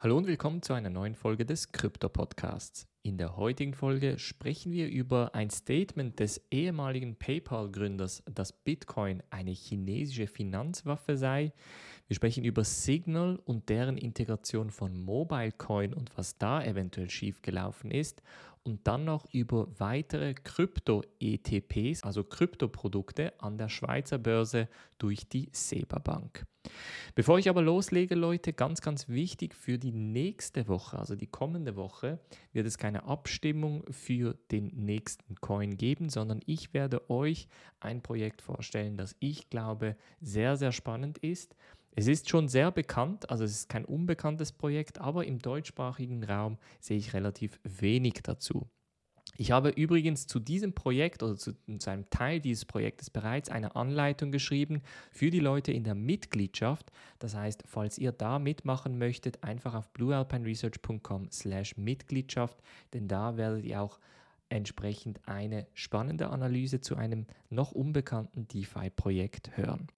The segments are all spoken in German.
Hallo und willkommen zu einer neuen Folge des Krypto Podcasts. In der heutigen Folge sprechen wir über ein Statement des ehemaligen PayPal-Gründers, dass Bitcoin eine chinesische Finanzwaffe sei. Wir sprechen über Signal und deren Integration von MobileCoin und was da eventuell schiefgelaufen ist. Und dann noch über weitere Krypto-ETPs, also Kryptoprodukte an der Schweizer Börse durch die SEBA Bank. Bevor ich aber loslege, Leute, ganz, ganz wichtig für die nächste Woche, also die kommende Woche, wird es keine Abstimmung für den nächsten Coin geben, sondern ich werde euch ein Projekt vorstellen, das ich glaube sehr, sehr spannend ist. Es ist schon sehr bekannt, also es ist kein unbekanntes Projekt, aber im deutschsprachigen Raum sehe ich relativ wenig dazu. Ich habe übrigens zu diesem Projekt oder zu, zu, einem Teil dieses Projektes bereits eine Anleitung geschrieben für die Leute in der Mitgliedschaft. Das heißt, falls ihr da mitmachen möchtet, einfach auf bluealpineresearch.com/mitgliedschaft, denn da werdet ihr auch entsprechend eine spannende Analyse zu einem noch unbekannten DeFi-Projekt hören.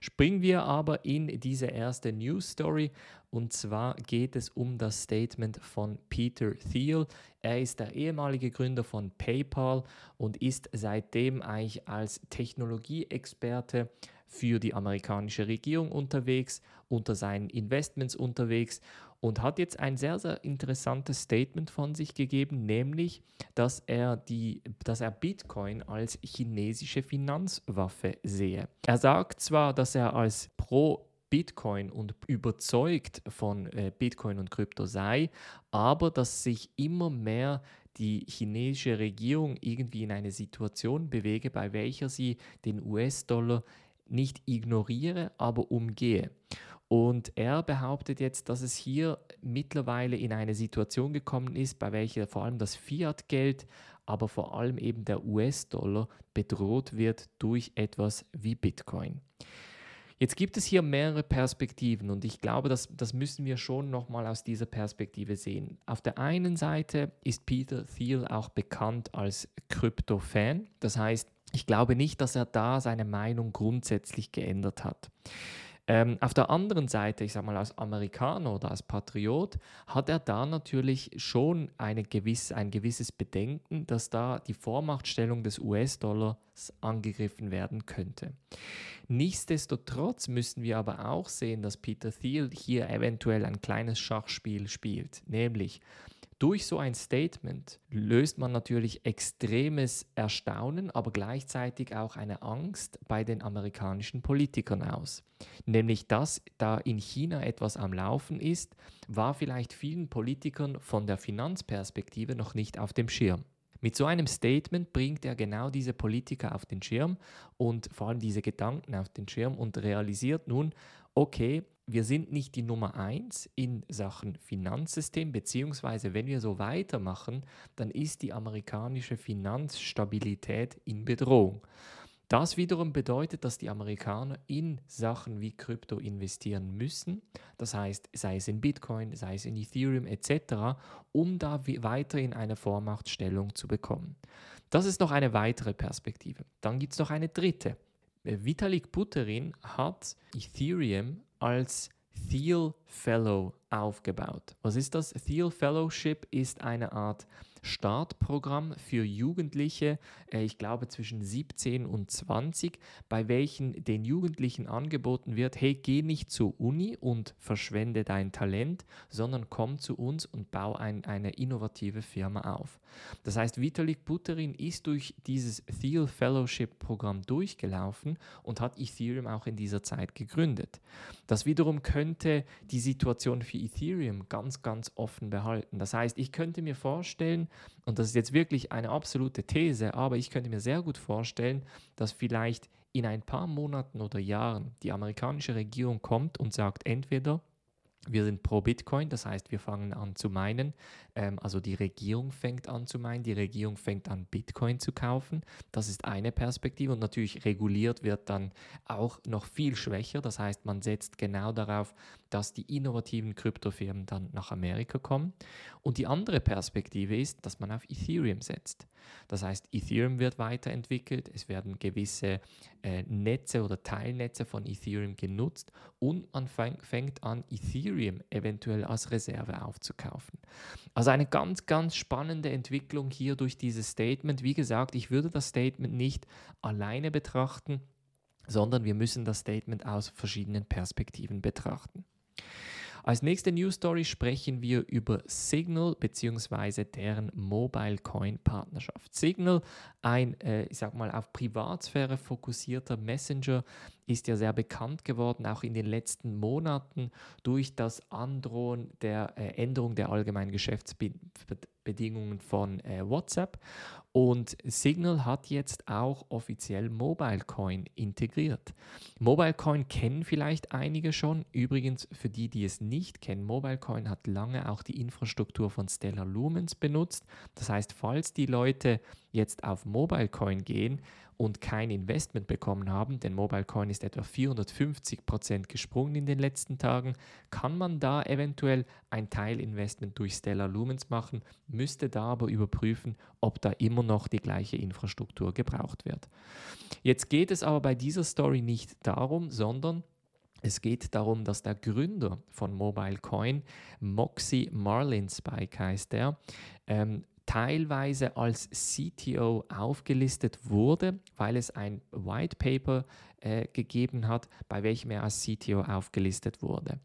Springen wir aber in diese erste News Story und zwar geht es um das Statement von Peter Thiel. Er ist der ehemalige Gründer von PayPal und ist seitdem eigentlich als Technologieexperte für die amerikanische Regierung unterwegs, unter seinen Investments unterwegs und hat jetzt ein sehr, sehr interessantes Statement von sich gegeben, nämlich, dass er, die, dass er Bitcoin als chinesische Finanzwaffe sehe. Er sagt zwar, dass er als Pro Bitcoin und überzeugt von äh, Bitcoin und Krypto sei, aber dass sich immer mehr die chinesische Regierung irgendwie in eine Situation bewege, bei welcher sie den US-Dollar nicht ignoriere, aber umgehe. Und er behauptet jetzt, dass es hier mittlerweile in eine Situation gekommen ist, bei welcher vor allem das Fiat-Geld, aber vor allem eben der US-Dollar bedroht wird durch etwas wie Bitcoin. Jetzt gibt es hier mehrere Perspektiven und ich glaube, das, das müssen wir schon nochmal aus dieser Perspektive sehen. Auf der einen Seite ist Peter Thiel auch bekannt als Krypto-Fan. Das heißt, ich glaube nicht, dass er da seine Meinung grundsätzlich geändert hat. Ähm, auf der anderen Seite, ich sage mal als Amerikaner oder als Patriot, hat er da natürlich schon eine gewisse, ein gewisses Bedenken, dass da die Vormachtstellung des US-Dollars angegriffen werden könnte. Nichtsdestotrotz müssen wir aber auch sehen, dass Peter Thiel hier eventuell ein kleines Schachspiel spielt, nämlich durch so ein Statement löst man natürlich extremes Erstaunen, aber gleichzeitig auch eine Angst bei den amerikanischen Politikern aus. Nämlich, dass da in China etwas am Laufen ist, war vielleicht vielen Politikern von der Finanzperspektive noch nicht auf dem Schirm. Mit so einem Statement bringt er genau diese Politiker auf den Schirm und vor allem diese Gedanken auf den Schirm und realisiert nun, okay, wir sind nicht die Nummer eins in Sachen Finanzsystem, beziehungsweise wenn wir so weitermachen, dann ist die amerikanische Finanzstabilität in Bedrohung. Das wiederum bedeutet, dass die Amerikaner in Sachen wie Krypto investieren müssen, das heißt, sei es in Bitcoin, sei es in Ethereum etc., um da weiter in eine Vormachtstellung zu bekommen. Das ist noch eine weitere Perspektive. Dann gibt es noch eine dritte. Vitalik Buterin hat Ethereum als Thiel Fellow aufgebaut. Was ist das? Thiel Fellowship ist eine Art Startprogramm für Jugendliche, äh, ich glaube zwischen 17 und 20, bei welchen den Jugendlichen angeboten wird, hey, geh nicht zur Uni und verschwende dein Talent, sondern komm zu uns und bau ein, eine innovative Firma auf. Das heißt, Vitalik Buterin ist durch dieses Thiel Fellowship Programm durchgelaufen und hat Ethereum auch in dieser Zeit gegründet. Das wiederum könnte die Situation für Ethereum ganz, ganz offen behalten. Das heißt, ich könnte mir vorstellen, und das ist jetzt wirklich eine absolute These, aber ich könnte mir sehr gut vorstellen, dass vielleicht in ein paar Monaten oder Jahren die amerikanische Regierung kommt und sagt entweder, wir sind pro Bitcoin, das heißt, wir fangen an zu meinen. Ähm, also die Regierung fängt an zu meinen, die Regierung fängt an, Bitcoin zu kaufen. Das ist eine Perspektive und natürlich reguliert wird dann auch noch viel schwächer. Das heißt, man setzt genau darauf, dass die innovativen Kryptofirmen dann nach Amerika kommen. Und die andere Perspektive ist, dass man auf Ethereum setzt. Das heißt, Ethereum wird weiterentwickelt, es werden gewisse äh, Netze oder Teilnetze von Ethereum genutzt und man fäng, fängt an, Ethereum eventuell als Reserve aufzukaufen. Also eine ganz, ganz spannende Entwicklung hier durch dieses Statement. Wie gesagt, ich würde das Statement nicht alleine betrachten, sondern wir müssen das Statement aus verschiedenen Perspektiven betrachten. Als nächste News Story sprechen wir über Signal bzw. deren Mobile Coin Partnerschaft. Signal, ein, äh, ich sag mal, auf Privatsphäre fokussierter Messenger, ist ja sehr bekannt geworden, auch in den letzten Monaten durch das Androhen der äh, Änderung der allgemeinen Geschäftsbedingungen von äh, WhatsApp. Und Signal hat jetzt auch offiziell MobileCoin integriert. MobileCoin kennen vielleicht einige schon. Übrigens, für die, die es nicht kennen, MobileCoin hat lange auch die Infrastruktur von Stellar Lumens benutzt. Das heißt, falls die Leute jetzt auf MobileCoin gehen und kein Investment bekommen haben, denn MobileCoin ist etwa 450 Prozent gesprungen in den letzten Tagen, kann man da eventuell ein Teilinvestment durch Stellar Lumens machen, müsste da aber überprüfen, ob da immer noch die gleiche Infrastruktur gebraucht wird. Jetzt geht es aber bei dieser Story nicht darum, sondern es geht darum, dass der Gründer von MobileCoin, Moxie Marlinspike heißt er, ähm, teilweise als CTO aufgelistet wurde, weil es ein White Paper äh, gegeben hat, bei welchem er als CTO aufgelistet wurde.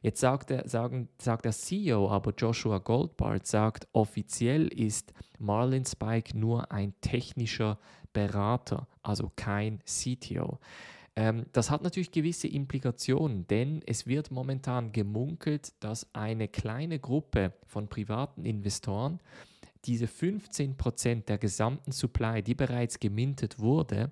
Jetzt sagt der, sagen, sagt der CEO, aber Joshua Goldbart sagt, offiziell ist Marlin Spike nur ein technischer Berater, also kein CTO. Ähm, das hat natürlich gewisse Implikationen, denn es wird momentan gemunkelt, dass eine kleine Gruppe von privaten Investoren diese 15% der gesamten Supply, die bereits gemintet wurde,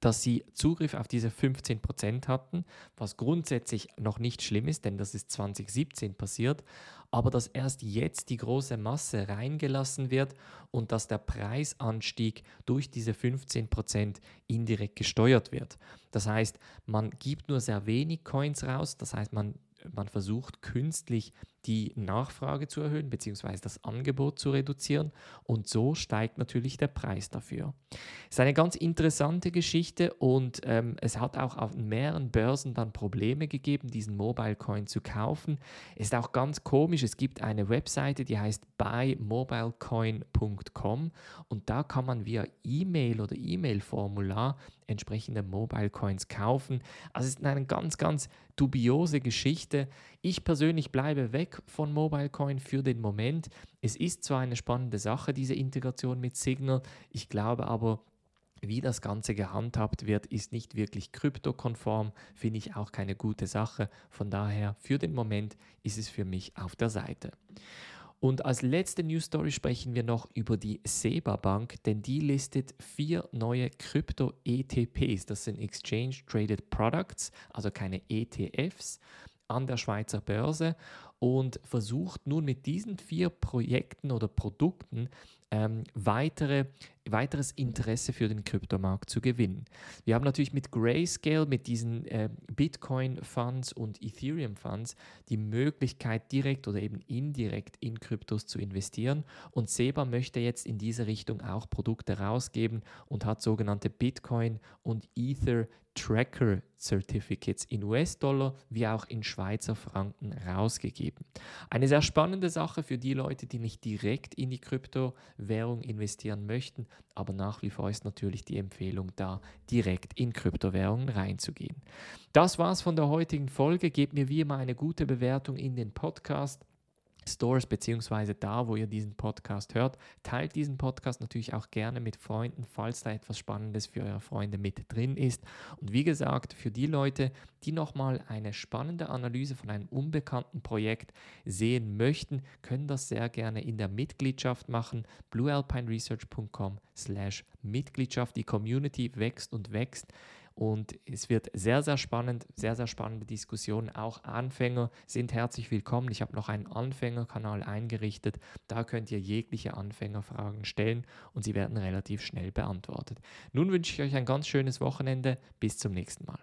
dass sie Zugriff auf diese 15% hatten, was grundsätzlich noch nicht schlimm ist, denn das ist 2017 passiert, aber dass erst jetzt die große Masse reingelassen wird und dass der Preisanstieg durch diese 15% indirekt gesteuert wird. Das heißt, man gibt nur sehr wenig Coins raus, das heißt, man man versucht künstlich die Nachfrage zu erhöhen bzw. das Angebot zu reduzieren und so steigt natürlich der Preis dafür. Es ist eine ganz interessante Geschichte und ähm, es hat auch auf mehreren Börsen dann Probleme gegeben, diesen Mobile Coin zu kaufen. Ist auch ganz komisch, es gibt eine Webseite, die heißt buymobilecoin.com und da kann man via E-Mail oder E-Mail-Formular entsprechende Mobile Coins kaufen. Also es ist eine ganz, ganz dubiose Geschichte. Ich persönlich bleibe weg von Mobile Coin für den Moment. Es ist zwar eine spannende Sache, diese Integration mit Signal. Ich glaube aber, wie das Ganze gehandhabt wird, ist nicht wirklich kryptokonform, finde ich auch keine gute Sache. Von daher, für den Moment ist es für mich auf der Seite. Und als letzte News Story sprechen wir noch über die SEBA Bank, denn die listet vier neue Krypto-ETPs. Das sind Exchange Traded Products, also keine ETFs, an der Schweizer Börse und versucht nun mit diesen vier Projekten oder Produkten ähm, weitere, weiteres Interesse für den Kryptomarkt zu gewinnen. Wir haben natürlich mit Grayscale, mit diesen äh, Bitcoin-Funds und Ethereum-Funds die Möglichkeit, direkt oder eben indirekt in Kryptos zu investieren. Und SEBA möchte jetzt in diese Richtung auch Produkte rausgeben und hat sogenannte Bitcoin und Ether Tracker Certificates in US-Dollar wie auch in Schweizer Franken rausgegeben. Eine sehr spannende Sache für die Leute, die nicht direkt in die Kryptowährung investieren möchten, aber nach wie vor ist natürlich die Empfehlung da, direkt in Kryptowährungen reinzugehen. Das war's von der heutigen Folge. Gebt mir wie immer eine gute Bewertung in den Podcast. Stores beziehungsweise da, wo ihr diesen Podcast hört. Teilt diesen Podcast natürlich auch gerne mit Freunden, falls da etwas Spannendes für eure Freunde mit drin ist. Und wie gesagt, für die Leute, die nochmal eine spannende Analyse von einem unbekannten Projekt sehen möchten, können das sehr gerne in der Mitgliedschaft machen. bluealpineresearch.com slash Mitgliedschaft. Die Community wächst und wächst und es wird sehr, sehr spannend, sehr, sehr spannende Diskussionen. Auch Anfänger sind herzlich willkommen. Ich habe noch einen Anfängerkanal eingerichtet. Da könnt ihr jegliche Anfängerfragen stellen und sie werden relativ schnell beantwortet. Nun wünsche ich euch ein ganz schönes Wochenende. Bis zum nächsten Mal.